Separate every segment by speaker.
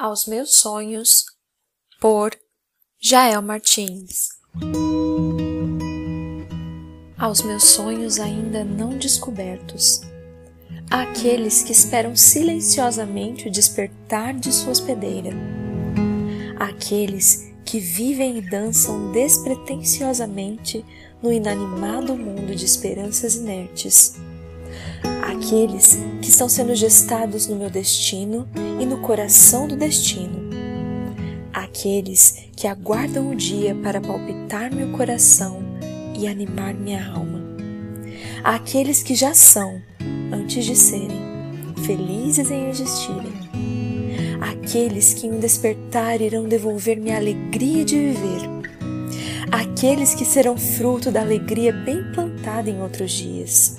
Speaker 1: Aos meus sonhos, por Jael Martins. Aos meus sonhos ainda não descobertos, àqueles que esperam silenciosamente o despertar de sua hospedeira, àqueles que vivem e dançam despretensiosamente no inanimado mundo de esperanças inertes aqueles que estão sendo gestados no meu destino e no coração do destino, aqueles que aguardam o dia para palpitar meu coração e animar minha alma, aqueles que já são, antes de serem, felizes em existirem, aqueles que em um despertar irão devolver-me a alegria de viver, aqueles que serão fruto da alegria bem plantada em outros dias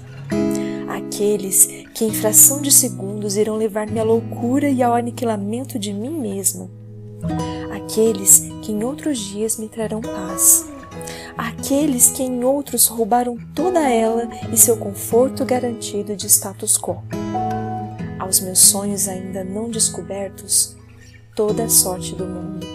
Speaker 1: aqueles que em fração de segundos irão levar-me à loucura e ao aniquilamento de mim mesmo, aqueles que em outros dias me trarão paz, aqueles que em outros roubaram toda ela e seu conforto garantido de status quo. Aos meus sonhos ainda não descobertos, toda a sorte do mundo.